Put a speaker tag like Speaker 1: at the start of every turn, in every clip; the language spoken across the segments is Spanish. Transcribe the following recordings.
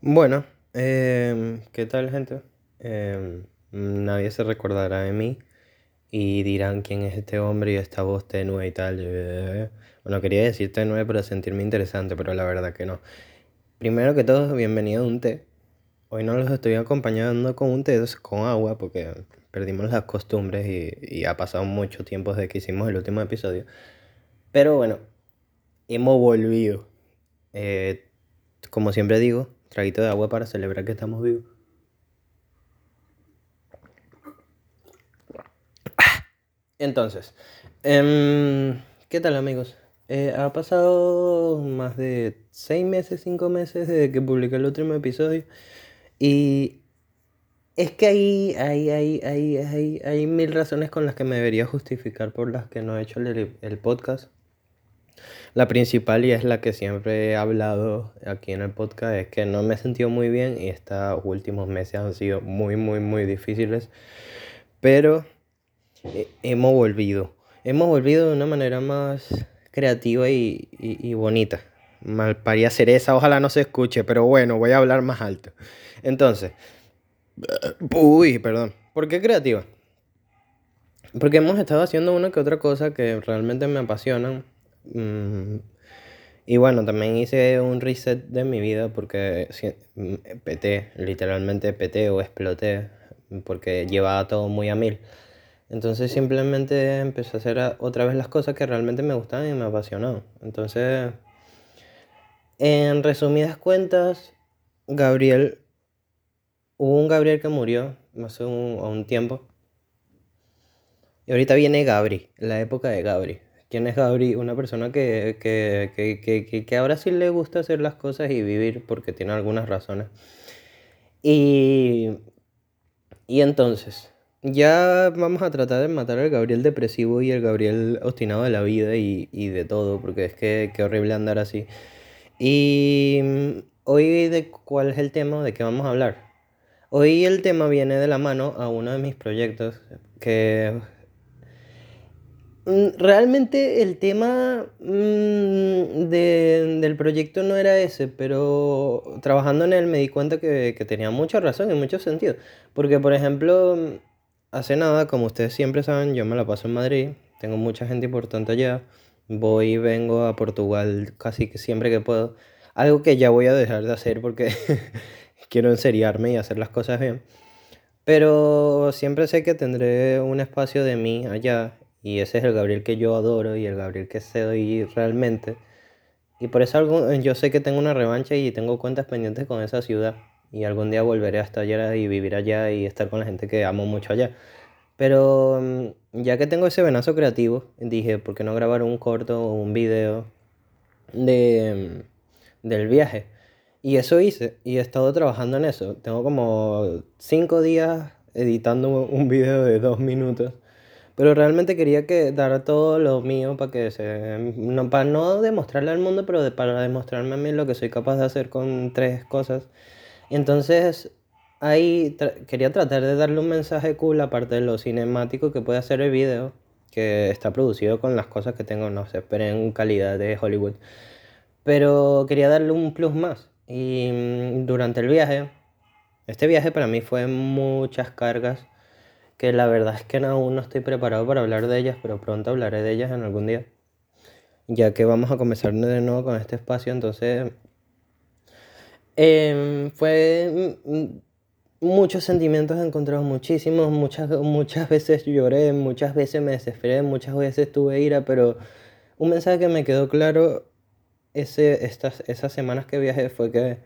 Speaker 1: Bueno, em, ¿qué tal gente? Em, nadie se recordará de mí y dirán quién es este hombre y esta voz tenue y tal. Bueno, quería decir tenue para sentirme interesante, pero la verdad que no. Primero que todo, bienvenido a un té. Hoy no los estoy acompañando con un té, con agua, porque perdimos las costumbres y, y ha pasado mucho tiempo desde que hicimos el último episodio. Pero bueno, hemos volvido. Eh, como siempre digo, traguito de agua para celebrar que estamos vivos. Entonces, em, ¿qué tal amigos? Eh, ha pasado más de seis meses, cinco meses desde que publiqué el último episodio y es que hay, hay, hay, hay, hay, hay mil razones con las que me debería justificar por las que no he hecho el podcast. La principal y es la que siempre he hablado aquí en el podcast es que no me he sentido muy bien y estos últimos meses han sido muy, muy, muy difíciles. Pero hemos volvido. Hemos volvido de una manera más creativa y, y, bonita. Malparía cereza, ojalá no se escuche, pero bueno, voy a hablar más alto. Entonces, uy, perdón. ¿Por qué creativa? Porque hemos estado haciendo una que otra cosa que realmente me apasionan. Mm, y bueno, también hice un reset de mi vida porque mm, peté, literalmente peté o exploté, porque llevaba todo muy a mil. Entonces simplemente empecé a hacer otra vez las cosas que realmente me gustaban y me apasionaban. Entonces, en resumidas cuentas, Gabriel, hubo un Gabriel que murió hace un, un tiempo. Y ahorita viene Gabri, la época de Gabri. ¿Quién es Gabri? Una persona que, que, que, que, ahora sí le gusta hacer las cosas y vivir porque tiene algunas razones. Y, y entonces, ya vamos a tratar de matar al Gabriel depresivo y al Gabriel obstinado de la vida y, y de todo, porque es que qué horrible andar así. Y mm, hoy de cuál es el tema, de qué vamos a hablar. Hoy el tema viene de la mano a uno de mis proyectos que Realmente el tema mm, de- del proyecto no era ese, pero trabajando en él me di cuenta que, que tenía mucha razón en muchos sentidos. Porque, por ejemplo, mm, hace nada, como ustedes siempre saben, yo me la paso en Madrid, tengo mucha gente importante allá, voy y vengo a Portugal casi que siempre que puedo. Algo que ya voy a dejar de hacer porque quiero enseriarme y hacer las cosas bien. Pero siempre sé que tendré un espacio de mí allá y ese es el Gabriel que yo adoro y el Gabriel que soy realmente. Y por eso algún- yo sé que tengo una revancha y tengo cuentas pendientes con esa ciudad. Y algún día volveré hasta allá y vivir allá y estar con la gente que amo mucho allá. Pero mm, ya que tengo ese venazo creativo, dije, ¿por qué no grabar un corto o un video de, mm, del viaje? Y eso hice y he estado trabajando en eso. Tengo como cinco días editando un video de dos minutos. Pero realmente quería que dar todo lo mío para que se... No, para no demostrarle al mundo, pero de- para demostrarme a mí lo que soy capaz de hacer con tres cosas. Entonces ahí quería tratar de darle un mensaje cool aparte de lo cinemático que puede hacer el video, que está producido con las cosas que tengo, no sé, pero en calidad de Hollywood. Pero quería darle un plus más. Y mm, durante el viaje, este viaje para mí fue muchas cargas que la verdad es que aún no estoy preparado para hablar de ellas, pero pronto hablaré de ellas en algún día. Ya que vamos a comenzar de nuevo con este espacio, entonces em, fue mm, mm, muchos sentimientos encontrados, muchísimos, muchas, muchas veces lloré, muchas veces me desesperé, muchas veces tuve ira, pero un mensaje que me quedó claro ese, estas, esas semanas que viajé fue que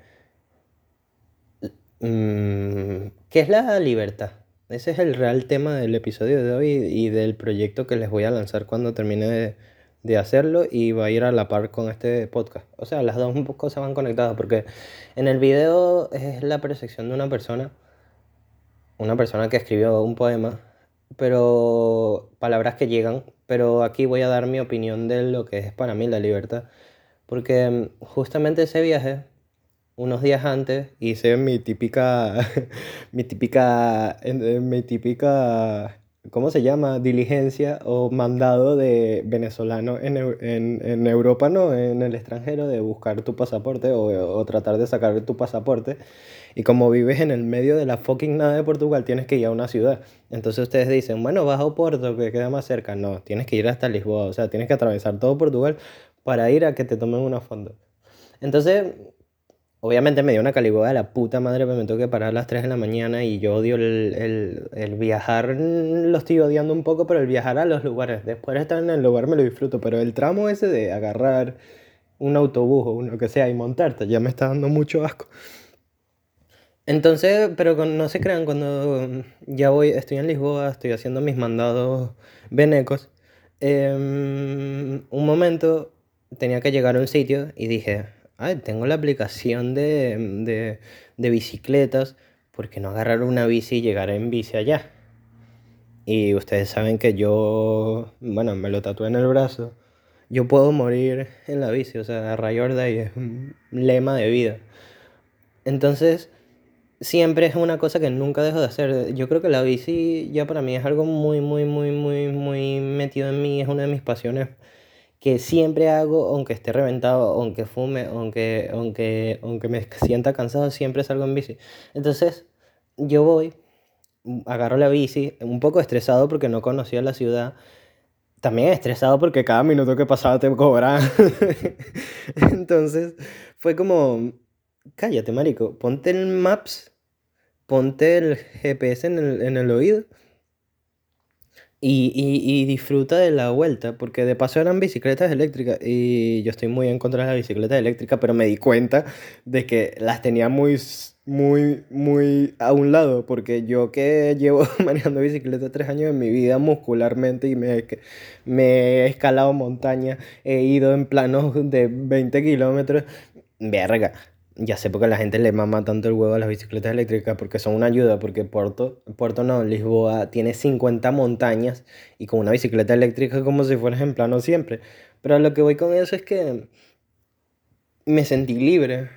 Speaker 1: Mm, ¿qué es la libertad? Ese es el real tema del episodio de hoy y del proyecto que les voy a lanzar cuando termine de, hacerlo y va a ir a la par con este podcast. O sea, las dos cosas van conectadas porque en el video es la percepción de una persona, una persona que escribió un poema, pero palabras que llegan, pero aquí voy a dar mi opinión de lo que es para mí la libertad. Porque justamente ese viaje unos días antes hice mi típica, mi típica, en- en mi típica ¿cómo se llama? Diligencia o mandado de venezolano en, en, Europa, no, en el extranjero, de buscar tu pasaporte o, o, tratar de sacar tu pasaporte. Y como vives en el medio de la fucking nada de Portugal, tienes que ir a una ciudad. Entonces ustedes dicen, bueno, vas a Oporto, que queda más cerca. No, tienes que ir hasta Lisboa, o sea, tienes que atravesar todo Portugal para ir a que te tomen una fondo. Entonces, Obviamente me dio una caliboda de la puta madre, pero me tengo que parar a las 3 de la mañana y yo odio el, el, viajar, lo estoy odiando un poco, pero el viajar a los lugares, después de estar en el lugar me lo disfruto, pero el tramo ese de agarrar un autobús o lo que sea y montarte ya me está dando mucho asco. Entonces, pero no se crean, cuando ya voy, estoy en Lisboa, estoy haciendo mis mandados venecos, em, un momento tenía que llegar a un sitio y dije, tengo la aplicación de, de, bicicletas, ¿por qué no agarrar una bici y llegar en bici allá? Y ustedes saben que yo, bueno, me lo tatué en el brazo. Yo puedo morir en la bici, o sea, Rayor Day es un lema de vida. Entonces, siempre es una cosa que nunca dejo de hacer. Yo creo que la bici ya para mí es algo muy, muy, muy, muy, muy metido en mí. Es una de mis pasiones que siempre hago, aunque esté reventado, aunque fume, aunque, aunque, aunque me sienta cansado, siempre salgo en bici. Entonces, yo voy, agarro la bici, un poco estresado porque no conocía la ciudad. También estresado porque cada minuto que pasaba te cobraban. Entonces, fue como, cállate, marico, ponte el Maps, ponte el GPS en el, en el oído y, y, y, disfruta de la vuelta, porque de paso eran bicicletas eléctricas y yo estoy muy en contra de las bicicletas eléctricas, pero me di cuenta de que las tenía muy, muy, muy a un lado, porque yo que llevo manejando bicicleta tres años en mi vida muscularmente y me, me he escalado montaña, he ido en planos de 20 kilómetros, verga ya sé porque la gente le mama tanto el huevo a las bicicletas eléctricas porque son una ayuda, porque Puerto, Puerto no, Lisboa tiene 50 montañas y con una bicicleta eléctrica como si fueras en plano siempre. Pero lo que voy con eso es que me sentí libre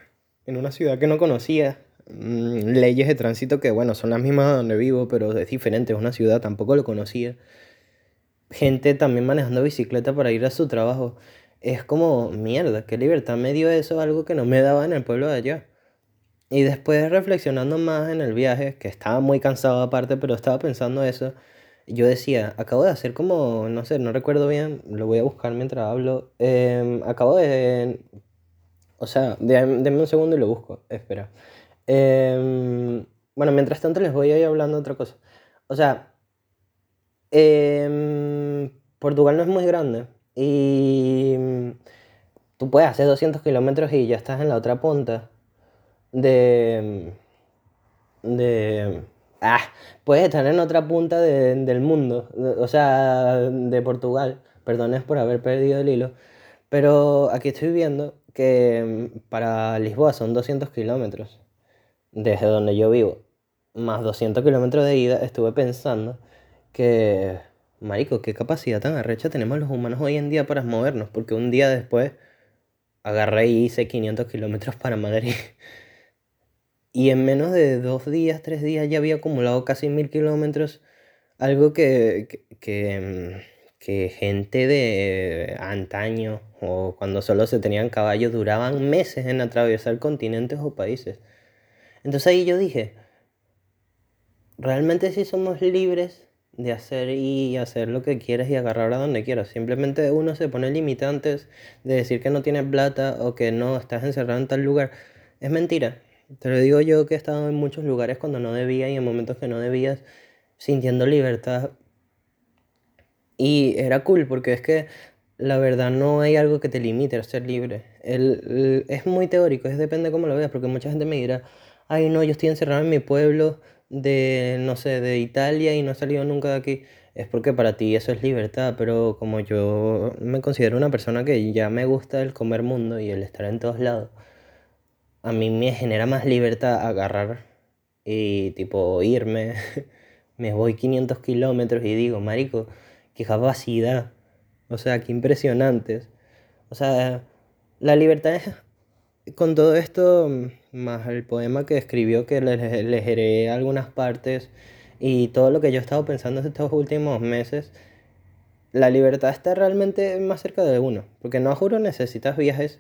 Speaker 1: en una ciudad que no conocía, mm, leyes de tránsito que bueno, son las mismas donde vivo, pero es diferente, es una ciudad, tampoco lo conocía. Gente también manejando bicicleta para ir a su trabajo es como, mierda, qué libertad me dio eso, algo que no me daba en el pueblo de allá. Y después reflexionando más en el viaje, que estaba muy cansado aparte, pero estaba pensando eso, yo decía, acabo de hacer como, no sé, no recuerdo bien, lo voy a buscar mientras hablo, em, acabo de, o sea, denme un segundo y lo busco, espera. Em, bueno, mientras tanto les voy a ir hablando otra cosa. O sea, em, Portugal no es muy grande, y mm, tú puedes hacer 200 kilómetros y ya estás en la otra punta de... Mm, de... Ah, puedes estar en otra punta del mundo, o sea, de Portugal. Perdones por haber perdido el hilo. Pero aquí estoy viendo que mm, para Lisboa son 200 kilómetros desde donde yo vivo, más 200 kilómetros de ida. Estuve pensando que Marico, qué capacidad tan arrecha tenemos los humanos hoy en día para movernos, porque un día después agarré y hice 500 kilómetros para Madrid. Y en menos de dos días, tres días ya había acumulado casi mil kilómetros, algo que, que, que, gente de antaño o cuando solo se tenían caballos duraban meses en atravesar continentes o países. Entonces ahí yo dije, ¿realmente si somos libres de hacer y hacer lo que quieres y agarrar a donde quieras. Simplemente uno se pone limitantes de decir que no tienes plata o que no estás encerrado en tal lugar. Es mentira. Te lo digo yo que he estado en muchos lugares cuando no debía y en momentos que no debías, sintiendo libertad. Y era cool porque es que la verdad no hay algo que te limite a ser libre. El, es muy teórico, es depende de cómo lo veas, porque mucha gente me dirá, ay no, yo estoy encerrado en mi pueblo de, no sé, de Italia y no he salido nunca de aquí, es porque para ti eso es libertad, pero como yo me considero una persona que ya me gusta el comer mundo y el estar en todos lados, a mí me genera más libertad agarrar y tipo irme, me voy 500 kilómetros y digo, marico, qué capacidad, o sea, qué impresionantes, o sea, la libertad es con todo esto, más el poema que escribió, que le leeré algunas partes, y todo lo que yo he estado pensando estos últimos meses, la libertad está realmente más cerca de uno, porque no juro necesitas viajes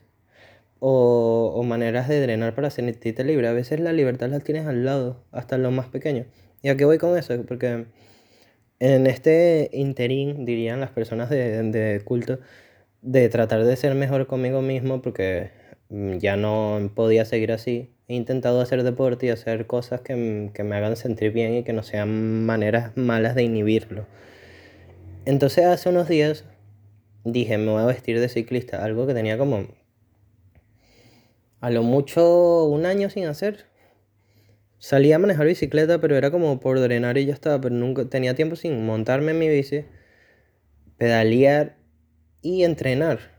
Speaker 1: o, o maneras de drenar para sentirte libre. A veces la libertad la tienes al lado, hasta lo más pequeño. ¿Y a qué voy con eso? Porque en este interín, dirían las personas de, de culto, de tratar de ser mejor conmigo mismo, porque mm, ya no podía seguir así. He intentado hacer deporte y hacer cosas que, que me hagan sentir bien y que no sean maneras malas de inhibirlo. Entonces hace unos días dije, me voy a vestir de ciclista, algo que tenía como a lo mucho un año sin hacer. Salí a manejar bicicleta, pero era como por drenar y ya estaba, pero nunca tenía tiempo sin montarme en mi bici, pedalear y entrenar.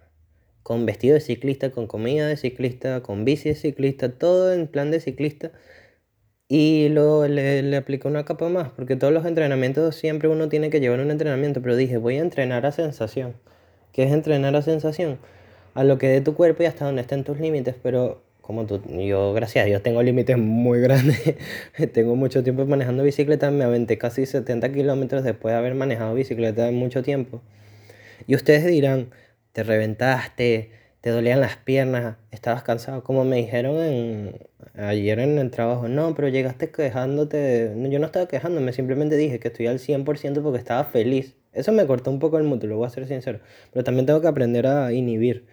Speaker 1: Con vestido de ciclista, con comida de ciclista, con bici de ciclista, todo en plan de ciclista. Y luego le, le apliqué una capa más, porque todos los entrenamientos siempre uno tiene que llevar un entrenamiento, pero dije, voy a entrenar a sensación. ¿Qué es entrenar a sensación? a lo que dé tu cuerpo y hasta donde estén tus límites, pero como tú, yo gracias a Dios tengo límites muy grandes, tengo mucho tiempo manejando bicicleta, me aventé casi 70 kilómetros después de haber manejado bicicleta en mucho tiempo. Y ustedes dirán, te reventaste, te dolían las piernas, estabas cansado, como me dijeron en, ayer en el trabajo, no, pero llegaste quejándote, yo no estaba quejándome, simplemente dije que estoy al 100% porque estaba feliz. Eso me cortó un poco el mutuo, lo voy a ser sincero, pero también tengo que aprender a inhibir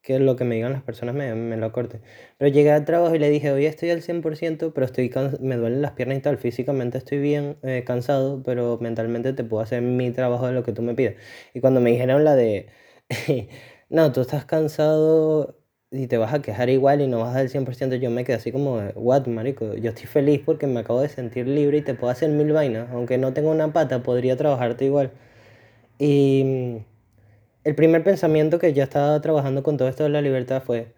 Speaker 1: que lo que me digan las personas me, me lo corte. Pero llegué al trabajo y le dije, hoy estoy al 100%, pero estoy me duelen las piernas y tal. Físicamente estoy bien eh, cansado, pero mentalmente te puedo hacer mi trabajo de lo que tú me pides. Y cuando me dijeron la de, no, tú estás cansado y te vas a quejar igual y no vas al 100%, yo me quedé así como, what, marico, yo estoy feliz porque me acabo de sentir libre y te puedo hacer mil vainas. Aunque no tengo una pata, podría trabajarte igual. Y el primer pensamiento que ya estaba trabajando con todo esto de la libertad fue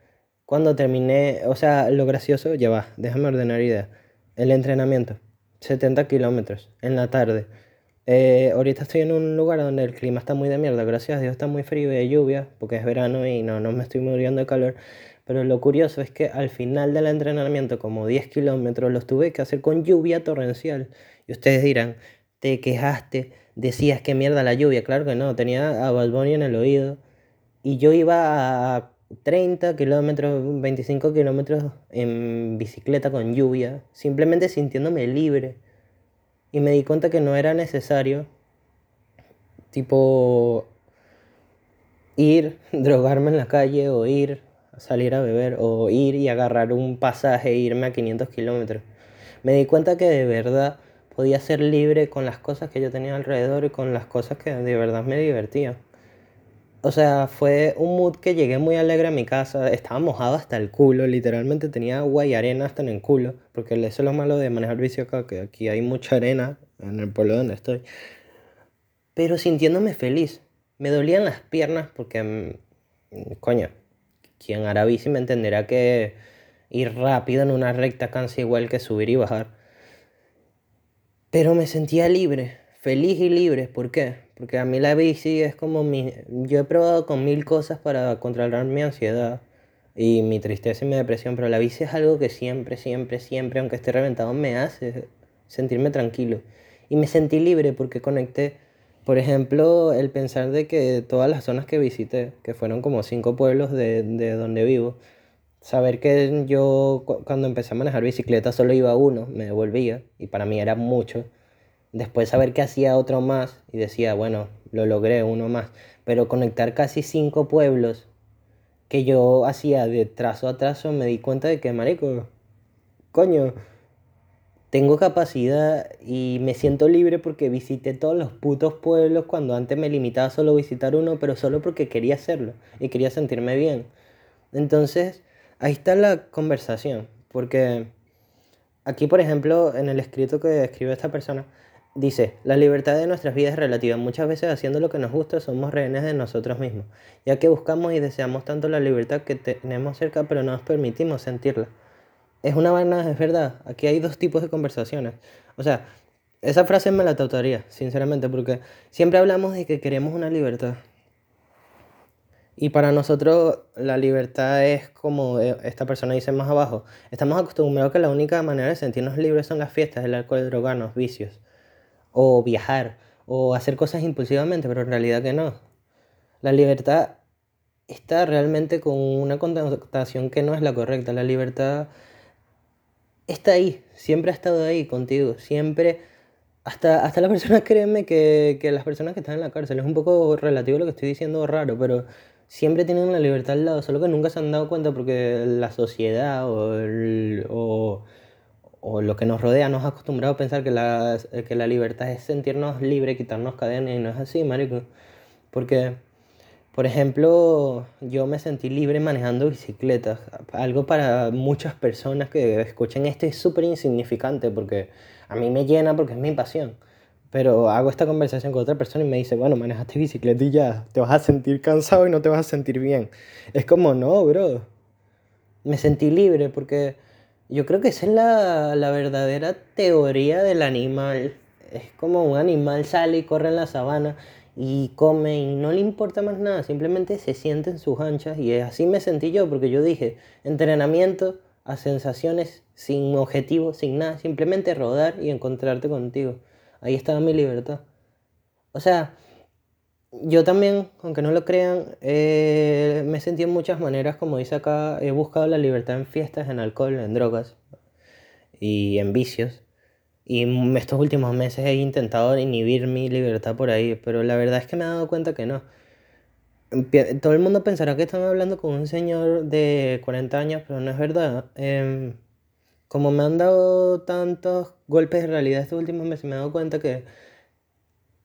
Speaker 1: cuando terminé, o sea, lo gracioso, ya va, déjame ordenar idea. El entrenamiento, 70 kilómetros en la tarde. Eh, ahorita estoy en un lugar donde el clima está muy de mierda, gracias a Dios está muy frío y hay lluvia, porque es verano y no, no me estoy muriendo de calor. Pero lo curioso es que al final del entrenamiento, como 10 kilómetros, los tuve que hacer con lluvia torrencial. Y ustedes dirán, te quejaste decías que mierda la lluvia. Claro que no, tenía a Bad en el oído. Y yo iba a 30 kilómetros, 25 kilómetros en bicicleta con lluvia, simplemente sintiéndome libre. Y me di cuenta que no era necesario, tipo, ir, drogarme en la calle o ir a salir a beber o ir y agarrar un pasaje e irme a 500 kilómetros. Me di cuenta que de verdad podía ser libre con las cosas que yo tenía alrededor y con las cosas que de verdad me divertían. O sea, fue un mood que llegué muy alegre a mi casa, estaba mojado hasta el culo, literalmente tenía agua y arena hasta en el culo, porque eso es lo malo de manejar bici acá, que aquí hay mucha arena en el pueblo donde estoy. Pero sintiéndome feliz, me dolían las piernas porque, mm, coño, quien hará bici me entenderá que ir rápido en una recta cansa igual que subir y bajar. Pero me sentía libre, feliz y libre. ¿Por qué? Porque a mí la bici es como mi... Yo he probado con mil cosas para controlar mi ansiedad y mi tristeza y mi depresión, pero la bici es algo que siempre, siempre, siempre, aunque esté reventado, me hace sentirme tranquilo. Y me sentí libre porque conecté, por ejemplo, el pensar de que todas las zonas que visité, que fueron como cinco pueblos de, de donde vivo, Saber que yo cuando empecé a manejar bicicleta solo iba uno, me devolvía y para mí era mucho. Después saber que hacía otro más y decía, bueno, lo logré, uno más. Pero conectar casi cinco pueblos que yo hacía de trazo a trazo, me di cuenta de que, marico, coño, tengo capacidad y me siento libre porque visité todos los putos pueblos cuando antes me limitaba solo a visitar uno, pero solo porque quería hacerlo y quería sentirme bien. Entonces, ahí está la conversación, porque aquí, por ejemplo, en el escrito que escribe esta persona, dice, la libertad de nuestras vidas es relativa. Muchas veces haciendo lo que nos gusta somos rehenes de nosotros mismos, ya que buscamos y deseamos tanto la libertad que tenemos cerca, pero no nos permitimos sentirla. Es una vaina, es verdad. Aquí hay dos tipos de conversaciones. O sea, esa frase me la tatuaría, sinceramente, porque siempre hablamos de que queremos una libertad. Y para nosotros la libertad es como eh, esta persona dice más abajo. Estamos acostumbrados que la única manera de sentirnos libres son las fiestas, el alcohol, drogarnos, vicios. O viajar, o hacer cosas impulsivamente, pero en realidad que no. La libertad está realmente con una connotación que no es la correcta. La libertad está ahí, siempre ha estado ahí contigo, siempre... Hasta, hasta las personas, créeme que, que las personas que están en la cárcel, es un poco relativo lo que estoy diciendo, raro, pero siempre tienen la libertad al lado, solo que nunca se han dado cuenta porque la sociedad o, o, o lo que nos rodea nos ha acostumbrado a pensar que la, que la libertad es sentirnos libres, quitarnos cadenas, y no es así, marico. Porque por ejemplo, yo me sentí libre manejando bicicletas. Algo para muchas personas que escuchen esto es súper insignificante porque a mí me llena porque es mi pasión. Pero hago esta conversación con otra persona y me dice, bueno, manejaste bicicleta y ya, te vas a sentir cansado y no te vas a sentir bien. Es como, no, bro. Me sentí libre porque yo creo que esa es la, la verdadera teoría del animal. Es como un animal sale y corre en la sabana y come y no le importa más nada, simplemente se siente en sus anchas y así me sentí yo porque yo dije, entrenamiento a sensaciones sin objetivo, sin nada, simplemente rodar y encontrarte contigo. Ahí estaba mi libertad. O sea, yo también, aunque no lo crean, eh, me sentí en muchas maneras, como dice acá, he buscado la libertad en fiestas, en alcohol, en drogas y en vicios. Y estos últimos meses he intentado inhibir mi libertad por ahí, pero la verdad es que me he dado cuenta que no. Todo el mundo pensará que están hablando con un señor de 40 años, pero no es verdad. Em, como me han dado tantos golpes de realidad estos últimos meses, me he dado cuenta que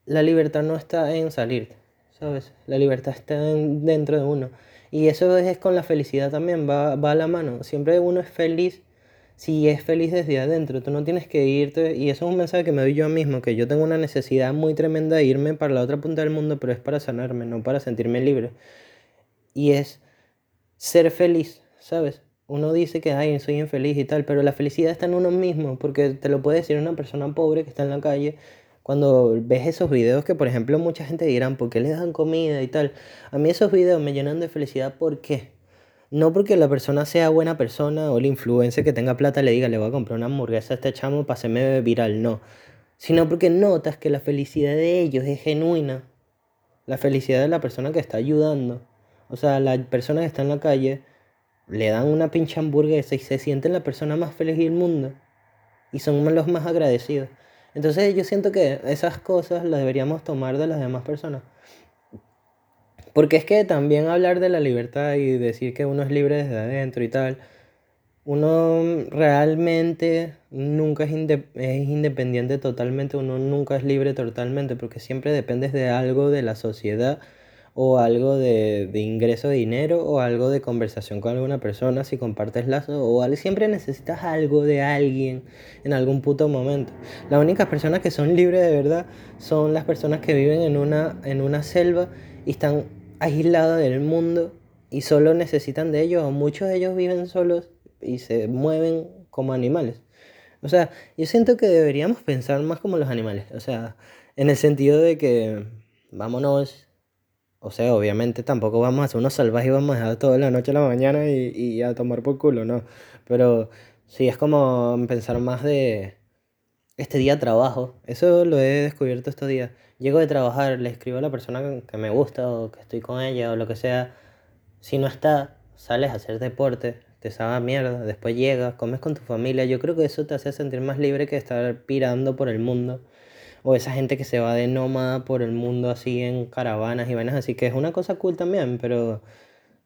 Speaker 1: la libertad no está en salir, ¿sabes? La libertad está dentro de uno. Y eso es, con la felicidad también, va, va a la mano. Siempre uno es feliz si es feliz desde adentro, tú no tienes que irte, y eso es un mensaje que me doy yo mismo, que yo tengo una necesidad muy tremenda de irme para la otra punta del mundo, pero es para sanarme, no para sentirme libre. Y es ser feliz, ¿sabes? Uno dice que, ay, soy infeliz y tal, pero la felicidad está en uno mismo, porque te lo puede decir una persona pobre que está en la calle, cuando ves esos videos que, por ejemplo, mucha gente dirán, ¿por qué les dan comida y tal? A mí esos videos me llenan de felicidad, ¿por qué? No porque la persona sea buena persona o el influencer que tenga plata le diga, le voy a comprar una hamburguesa a este chamo para hacerme viral, no. Sino porque notas que la felicidad de ellos es genuina. La felicidad de la persona que está ayudando. O sea, la persona que está en la calle le dan una pinche hamburguesa y se sienten la persona más feliz del mundo. Y son los más agradecidos. Entonces yo siento que esas cosas las deberíamos tomar de las demás personas. Porque es que también hablar de la libertad y decir que uno es libre desde adentro y tal, uno realmente nunca es, independiente totalmente, uno nunca es libre totalmente, porque siempre dependes de algo de la sociedad o algo de, ingreso de dinero o algo de conversación con alguna persona si compartes lazo o siempre necesitas algo de alguien en algún puto momento. Las únicas personas que son libres de verdad son las personas que viven en una, en una selva y están aislados del mundo y solo necesitan de ellos, o muchos de ellos viven solos y se mueven como animales. O sea, yo siento que deberíamos pensar más como los animales, o sea, en el sentido de que vámonos, o sea, obviamente tampoco vamos a ser unos salvajes y vamos a dejar toda la noche a la mañana y, y a tomar por culo, no, pero sí es como pensar más de este día trabajo, eso lo he descubierto estos días llego de trabajar, le escribo a la persona que me gusta o que estoy con ella o lo que sea. Si no está, sales a hacer deporte, te sabe mierda, después llegas, comes con tu familia. Yo creo que eso te hace sentir más libre que estar pirando por el mundo. O esa gente que se va de nómada por el mundo así en caravanas y vainas así, que es una cosa cool también, pero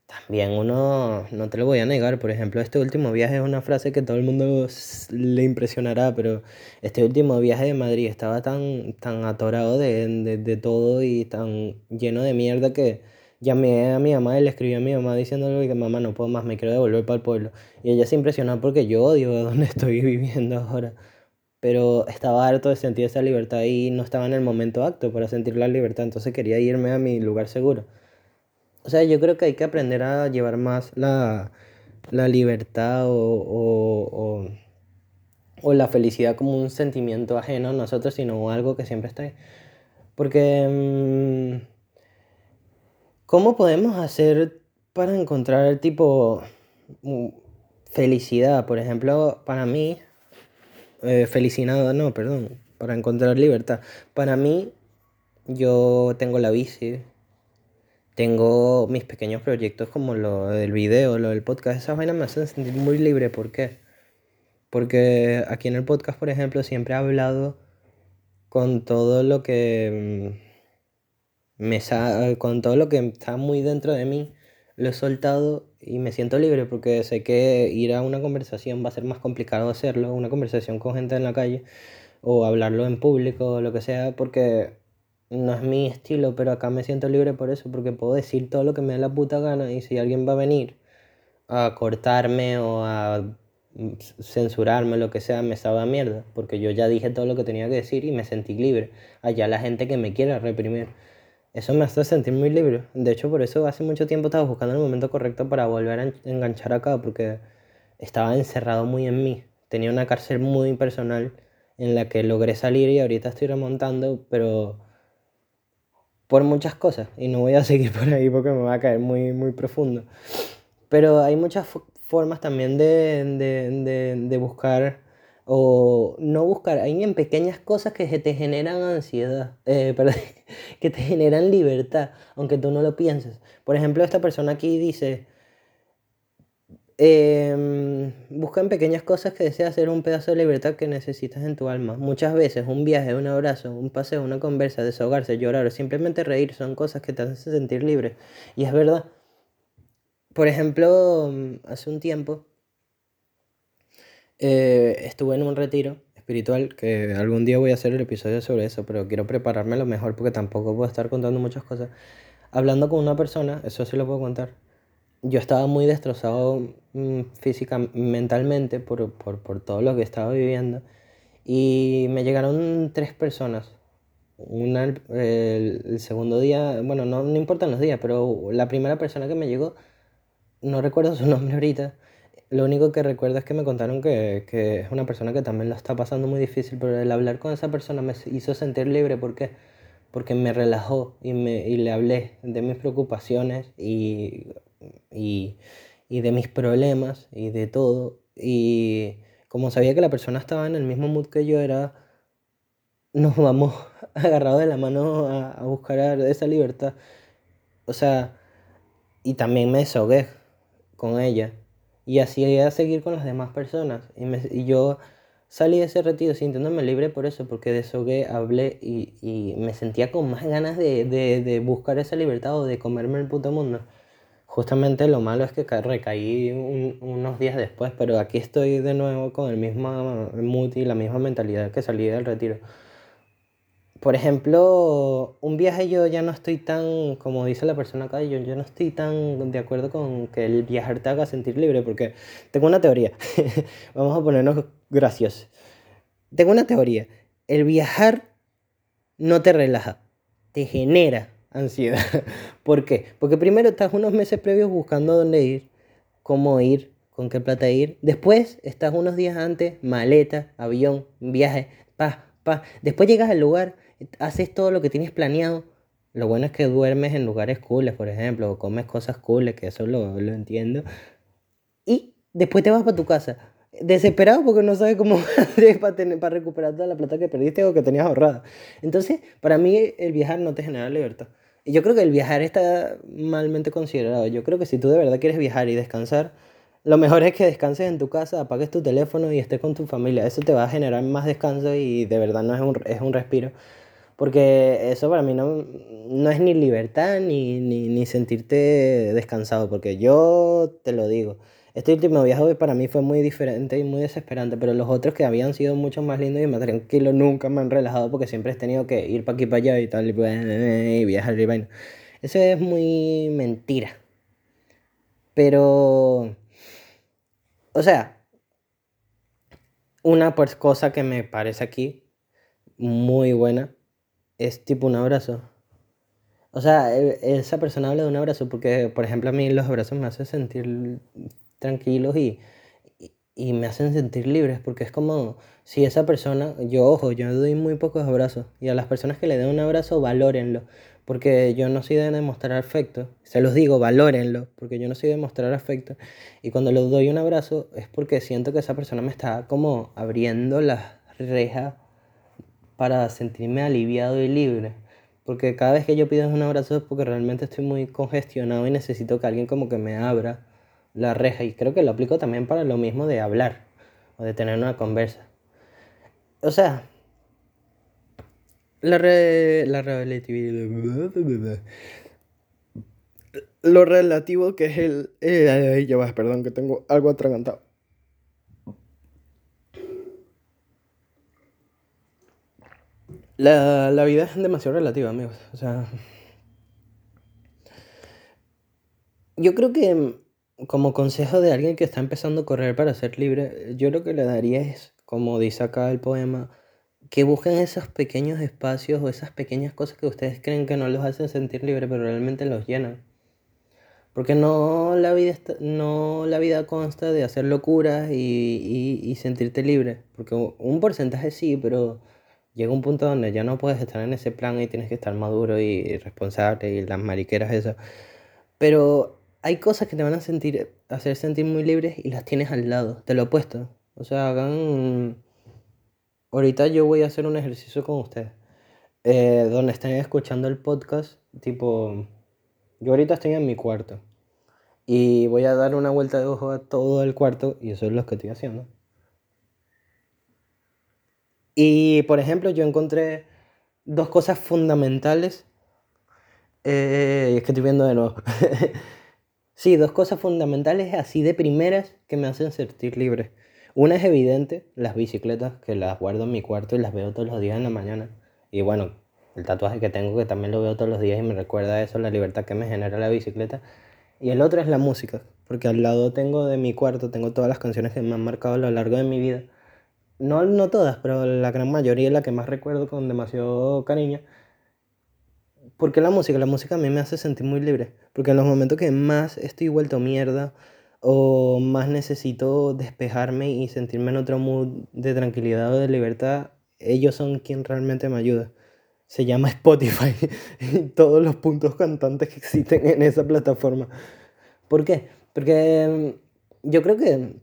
Speaker 1: también uno, no te lo voy a negar, por ejemplo, este último viaje es una frase que todo el mundo le impresionará, pero este último viaje de Madrid estaba tan, tan atorado de, de, todo y tan lleno de mierda que llamé a mi mamá y le escribí a mi mamá diciéndole que mamá no puedo más, me quiero devolver para el pueblo. Y ella se impresionó porque yo odio donde estoy viviendo ahora. Pero estaba harto de sentir esa libertad y no estaba en el momento acto para sentir la libertad, entonces quería irme a mi lugar seguro. O sea, yo creo que hay que aprender a llevar más la, libertad o, o, la felicidad como un sentimiento ajeno a nosotros, sino algo que siempre está ahí. Porque, mm, ¿cómo podemos hacer para encontrar el tipo mm, felicidad? Por ejemplo, para mí, eh, felicidad, no, perdón. para encontrar libertad. Para mí, yo tengo la bici, tengo mis pequeños proyectos como lo del video, lo del podcast. Esas vainas me hacen sentir muy libre. ¿Por qué? Porque aquí en el podcast, por ejemplo, siempre he hablado con todo lo que mm, me con todo lo que está muy dentro de mí, lo he soltado y me siento libre porque sé que ir a una conversación va a ser más complicado hacerlo, una conversación con gente en la calle o hablarlo en público o lo que sea, porque no es mi estilo, pero acá me siento libre por eso, porque puedo decir todo lo que me dé la puta gana y si alguien va a venir a cortarme o a censurarme, lo que sea, me sabe a mierda, porque yo ya dije todo lo que tenía que decir y me sentí libre. Allá la gente que me quiera reprimir. Eso me hace sentir muy libre. De hecho, por eso hace mucho tiempo estaba buscando el momento correcto para volver a enganchar acá, porque estaba encerrado muy en mí. Tenía una cárcel muy personal en la que logré salir y ahorita estoy remontando, pero por muchas cosas. Y no voy a seguir por ahí porque me va a caer muy, muy profundo. Pero hay muchas formas también de, de, de, buscar o no buscar, hay en pequeñas cosas que te generan ansiedad, eh, perdón, que te generan libertad, aunque tú no lo pienses. Por ejemplo, esta persona aquí dice, eh, busca en pequeñas cosas que deseas hacer un pedazo de libertad que necesitas en tu alma. Muchas veces un viaje, un abrazo, un paseo, una conversa, desahogarse, llorar o simplemente reír son cosas que te hacen sentir libre. Y es verdad. Por ejemplo, hace un tiempo eh, estuve en un retiro espiritual que algún día voy a hacer el episodio sobre eso, pero quiero prepararme lo mejor porque tampoco puedo estar contando muchas cosas. Hablando con una persona, eso sí lo puedo contar. Yo estaba muy destrozado mm, física, mentalmente por, por, por todo lo que estaba viviendo y me llegaron tres personas. Una, el, el segundo día, bueno, no, no importan los días, pero la primera persona que me llegó, no recuerdo su nombre ahorita, lo único que recuerdo es que me contaron que, que, es una persona que también lo está pasando muy difícil, pero el hablar con esa persona me hizo sentir libre. ¿Por qué? Porque me relajó y, me, y le hablé de mis preocupaciones y, y, y de mis problemas y de todo. Y como sabía que la persona estaba en el mismo mood que yo era, nos vamos agarrados de la mano a, a buscar esa libertad. O sea, y también me desahogué con ella y así a seguir con las demás personas. Y, yo salí de ese retiro sintiéndome libre por eso, porque desahogué, hablé y, me sentía con más ganas de, de, buscar esa libertad o de comerme el puto mundo. Justamente lo malo es que recaí un, unos días después, pero aquí estoy de nuevo con el mismo mood y la misma mentalidad que salí del retiro por ejemplo, un viaje yo ya no estoy tan, como dice la persona acá, yo, no estoy tan de acuerdo con que el viajar te haga sentir libre, porque tengo una teoría. Vamos a ponernos graciosos. Tengo una teoría. El viajar no te relaja, te genera ansiedad. ¿Por qué? Porque primero estás unos meses previos buscando dónde ir, cómo ir, con qué plata ir. Después estás unos días antes, maleta, avión, viaje, pa, pa. Después llegas al lugar haces todo lo que tienes planeado. Lo bueno es que duermes en lugares cooles, por ejemplo, o comes cosas cooles, que eso lo, lo entiendo. Y después te vas para tu casa, desesperado porque no sabes cómo hacer para, tener, para recuperar toda la plata que perdiste o que tenías ahorrada. Entonces, para mí el viajar no te genera libertad. Y yo creo que el viajar está malmente considerado. Yo creo que si tú de verdad quieres viajar y descansar, lo mejor es que descanses en tu casa, apagues tu teléfono y estés con tu familia. Eso te va a generar más descanso y de verdad no es un, es un respiro. Porque eso para mí no, no es ni libertad ni, ni, ni, sentirte descansado, porque yo te lo digo. Este último viaje para mí fue muy diferente y muy desesperante, pero los otros que habían sido mucho más lindos y más tranquilos nunca me han relajado porque siempre he tenido que ir para aquí para allá y tal, y, pues, y viajar y vaina. Eso es muy mentira. Pero, o sea, una pues, cosa que me parece aquí muy buena es tipo un abrazo. O sea, e, esa persona habla de un abrazo porque, por ejemplo, a mí los abrazos me hacen sentir tranquilos y, y, me hacen sentir libres porque es como si esa persona, yo ojo, yo doy muy pocos abrazos y a las personas que le den un abrazo, valórenlo porque yo no soy de demostrar afecto, se los digo, valórenlo, porque yo no soy de demostrar afecto y cuando les doy un abrazo es porque siento que esa persona me está como abriendo las rejas para sentirme aliviado y libre. Porque cada vez que yo pido un abrazo es porque realmente estoy muy congestionado y necesito que alguien como que me abra la reja. Y creo que lo aplico también para lo mismo de hablar o de tener una conversa. O sea, la, re, la relatividad. Lo relativo que es el. Eh, ya vas, perdón, que tengo algo atragantado. La, la vida es demasiado relativa, amigos. O sea. Yo creo que como consejo de alguien que está empezando a correr para ser libre, yo lo que le daría es, como dice acá el poema, que busquen esos pequeños espacios o esas pequeñas cosas que ustedes creen que no los hacen sentir libre, pero realmente los llenan. Porque no la vida, no la vida consta de hacer locuras y, y, sentirte libre. Porque un porcentaje sí, pero llega un punto donde ya no puedes estar en ese plan y tienes que estar maduro y responsable y las mariqueras esas. Pero hay cosas que te van a sentir, hacer sentir muy libres y las tienes al lado, te lo he puesto. O sea, hagan... Ahorita yo voy a hacer un ejercicio con ustedes. Eh, donde estén escuchando el podcast, tipo... Yo ahorita estoy en mi cuarto. Y voy a dar una vuelta de ojo a todo el cuarto y eso es lo que estoy haciendo. Y por ejemplo, yo encontré dos cosas fundamentales. Eh, es que estoy viendo de nuevo. sí, dos cosas fundamentales así de primeras que me hacen sentir libre. Una es evidente, las bicicletas, que las guardo en mi cuarto y las veo todos los días en la mañana. Y bueno, el tatuaje que tengo, que también lo veo todos los días y me recuerda eso, la libertad que me genera la bicicleta. Y el otro es la música, porque al lado tengo de mi cuarto, tengo todas las canciones que me han marcado a lo largo de mi vida. No, no todas, pero la gran mayoría, la que más recuerdo con demasiado cariño. Porque la música, la música a mí me hace sentir muy libre. Porque en los momentos que más estoy vuelto mierda o más necesito despejarme y sentirme en otro mood de tranquilidad o de libertad, ellos son quien realmente me ayuda. Se llama Spotify y todos los puntos cantantes que existen en esa plataforma. ¿Por qué? Porque mm, yo creo que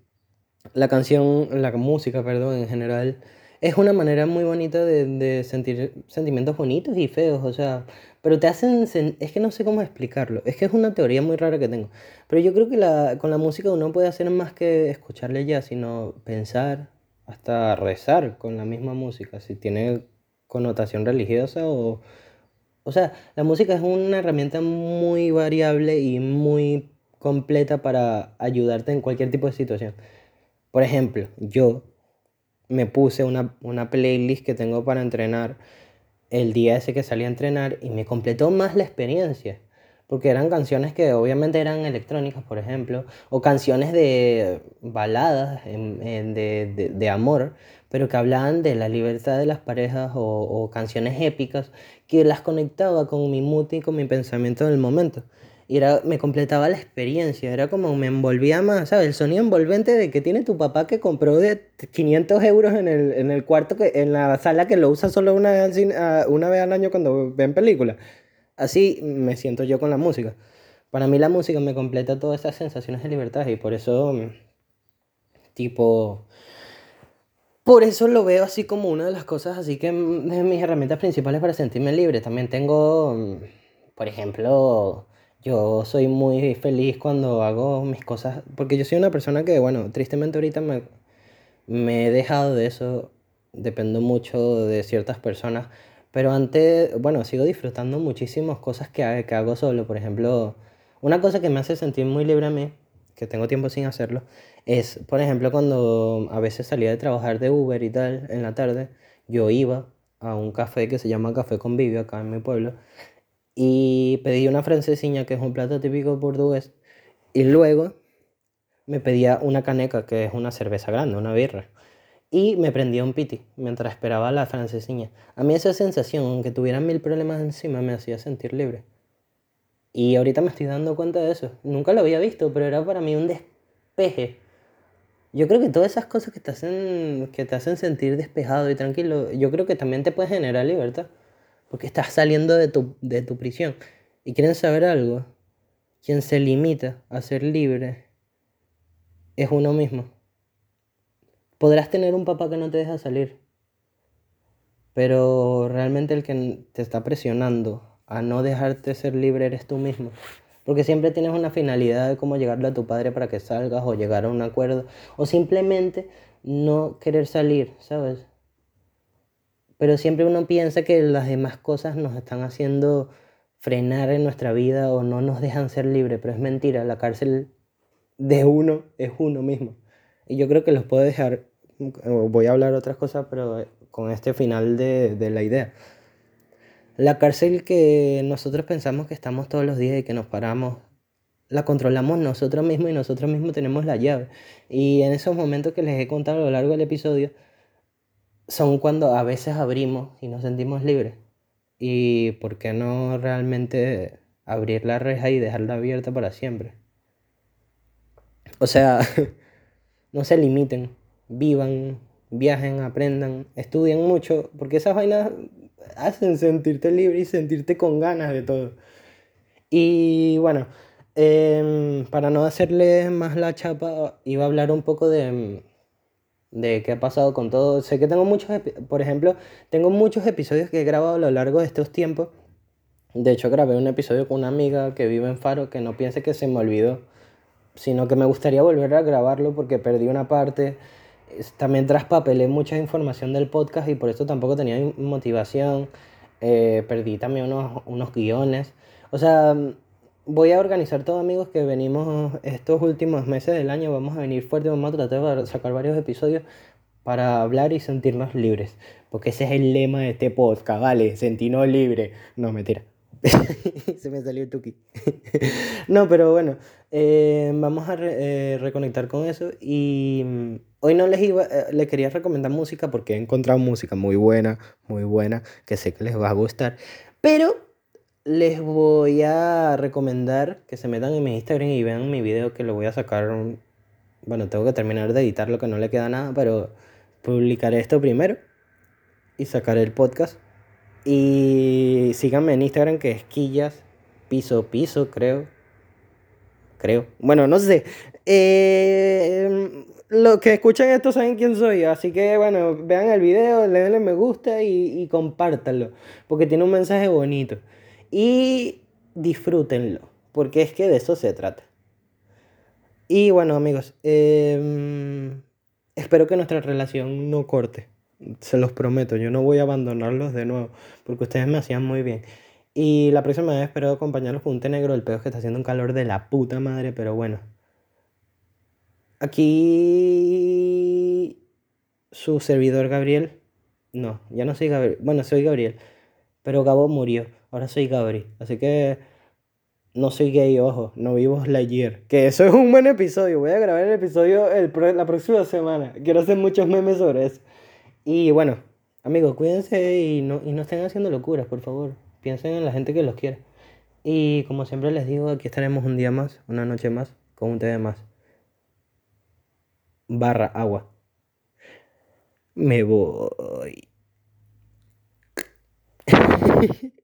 Speaker 1: la canción, la música, perdón, en general, es una manera muy bonita de, de sentir sentimientos bonitos y feos, o sea, pero te hacen, es que no sé cómo explicarlo, es que es una teoría muy rara que tengo, pero yo creo que la, con la música uno puede hacer más que escucharle ya, sino pensar, hasta rezar con la misma música, si tiene connotación religiosa o... O sea, la música es una herramienta muy variable y muy completa para ayudarte en cualquier tipo de situación. Por ejemplo, yo me puse una, una playlist que tengo para entrenar el día ese que salí a entrenar y me completó más la experiencia. Porque eran canciones que obviamente eran electrónicas, por ejemplo, o canciones de baladas de, de, amor, pero que hablaban de la libertad de las parejas o, o canciones épicas que las conectaba con mi mood y con mi pensamiento del momento y era, me completaba la experiencia, era como me envolvía más, ¿sabes? El sonido envolvente de que tiene tu papá que compró de 500 euros en el, en el cuarto, que, en la sala que lo usa solo una vez, una vez al año cuando ven películas. Así me siento yo con la música. Para mí la música me completa todas esas sensaciones de libertad y por eso, tipo, por eso lo veo así como una de las cosas, así que de mis herramientas principales para sentirme libre. También tengo, por ejemplo, yo soy muy feliz cuando hago mis cosas, porque yo soy una persona que, bueno, tristemente ahorita me, me he dejado de eso, dependo mucho de ciertas personas, pero antes, bueno, sigo disfrutando muchísimas cosas que, que hago solo. Por ejemplo, una cosa que me hace sentir muy libre a mí, que tengo tiempo sin hacerlo, es, por ejemplo, cuando a veces salía de trabajar de Uber y tal en la tarde, yo iba a un café que se llama Café Convivio acá en mi pueblo y pedí una francesiña, que es un plato típico portugués, y luego me pedía una caneca, que es una cerveza grande, una birra, y me prendía un piti mientras esperaba la francesiña. A mí esa sensación, aunque tuviera mil problemas encima, me hacía sentir libre. Y ahorita me estoy dando cuenta de eso. Nunca lo había visto, pero era para mí un despeje. Yo creo que todas esas cosas que te hacen, que te hacen sentir despejado y tranquilo, yo creo que también te puede generar libertad porque estás saliendo de tu, de tu prisión. ¿Y quieren saber algo? Quien se limita a ser libre es uno mismo. Podrás tener un papá que no te deja salir, pero realmente el que te está presionando a no dejarte ser libre eres tú mismo. Porque siempre tienes una finalidad de cómo llegarle a tu padre para que salgas o llegar a un acuerdo o simplemente no querer salir, ¿sabes? Pero siempre uno piensa que las demás cosas nos están haciendo frenar en nuestra vida o no nos dejan ser libres, pero es mentira, la cárcel de uno es uno mismo. Y yo creo que los puedo dejar, voy a hablar otras cosas, pero con este final de, de la idea. La cárcel que nosotros pensamos que estamos todos los días y que nos paramos, la controlamos nosotros mismos y nosotros mismos tenemos la llave. Y en esos momentos que les he contado a lo largo del episodio, son cuando a veces abrimos y nos sentimos libres. Y por qué no realmente abrir la reja y dejarla abierta para siempre. O sea, no se limiten, vivan, viajen, aprendan, estudien mucho, porque esas vainas hacen sentirte libre y sentirte con ganas de todo. Y bueno, em, para no hacerle más la chapa, iba a hablar un poco de, de qué ha pasado con todo. Sé que tengo muchos, por ejemplo, tengo muchos episodios que he grabado a lo largo de estos tiempos. De hecho, grabé un episodio con una amiga que vive en Faro, que no piense que se me olvidó, sino que me gustaría volver a grabarlo porque perdí una parte también traspapelé mucha información del podcast y por eso tampoco tenía motivación. Eh, perdí también unos, unos guiones. O sea, voy a organizar todo, amigos, que venimos estos últimos meses del año. Vamos a venir fuerte, vamos a tratar de sacar varios episodios para hablar y sentirnos libres. Porque ese es el lema de este podcast, ¿vale? Sentirnos libre. No, mentira. Se me salió el tuki. no, pero bueno, eh, vamos a eh, reconectar con eso y hoy no les iba, eh, quería recomendar música porque he encontrado música muy buena, muy buena, que sé que les va a gustar, pero les voy a recomendar que se metan en mi Instagram y vean mi video que lo voy a sacar, bueno, tengo que terminar de editarlo que no le queda nada, pero publicaré esto primero y sacaré el podcast y síganme en Instagram que es quillas, piso, piso, creo. Creo. Bueno, no sé. Eh, los que escuchan esto saben quién soy. Así que, bueno, vean el video, le denle me gusta y, y compártanlo. Porque tiene un mensaje bonito. Y disfrútenlo. Porque es que de eso se trata. Y bueno, amigos. Em, espero que nuestra relación no corte. Se los prometo, yo no voy a abandonarlos de nuevo, porque ustedes me hacían muy bien. Y la próxima vez espero acompañarlos con un negro. El peor es que está haciendo un calor de la puta madre, pero bueno. Aquí su servidor Gabriel. No, ya no soy Gabriel. Bueno, soy Gabriel. Pero Gabo murió. Ahora soy Gabriel. Así que no soy gay, ojo. No vivo year. Que eso es un buen episodio. Voy a grabar el episodio el, la próxima semana. Quiero hacer muchos memes sobre eso. Y bueno, amigos, cuídense y no, y no estén haciendo locuras, por favor. Piensen en la gente que los quiere. Y como siempre les digo, aquí estaremos un día más, una noche más, con un té más. Barra agua. Me voy.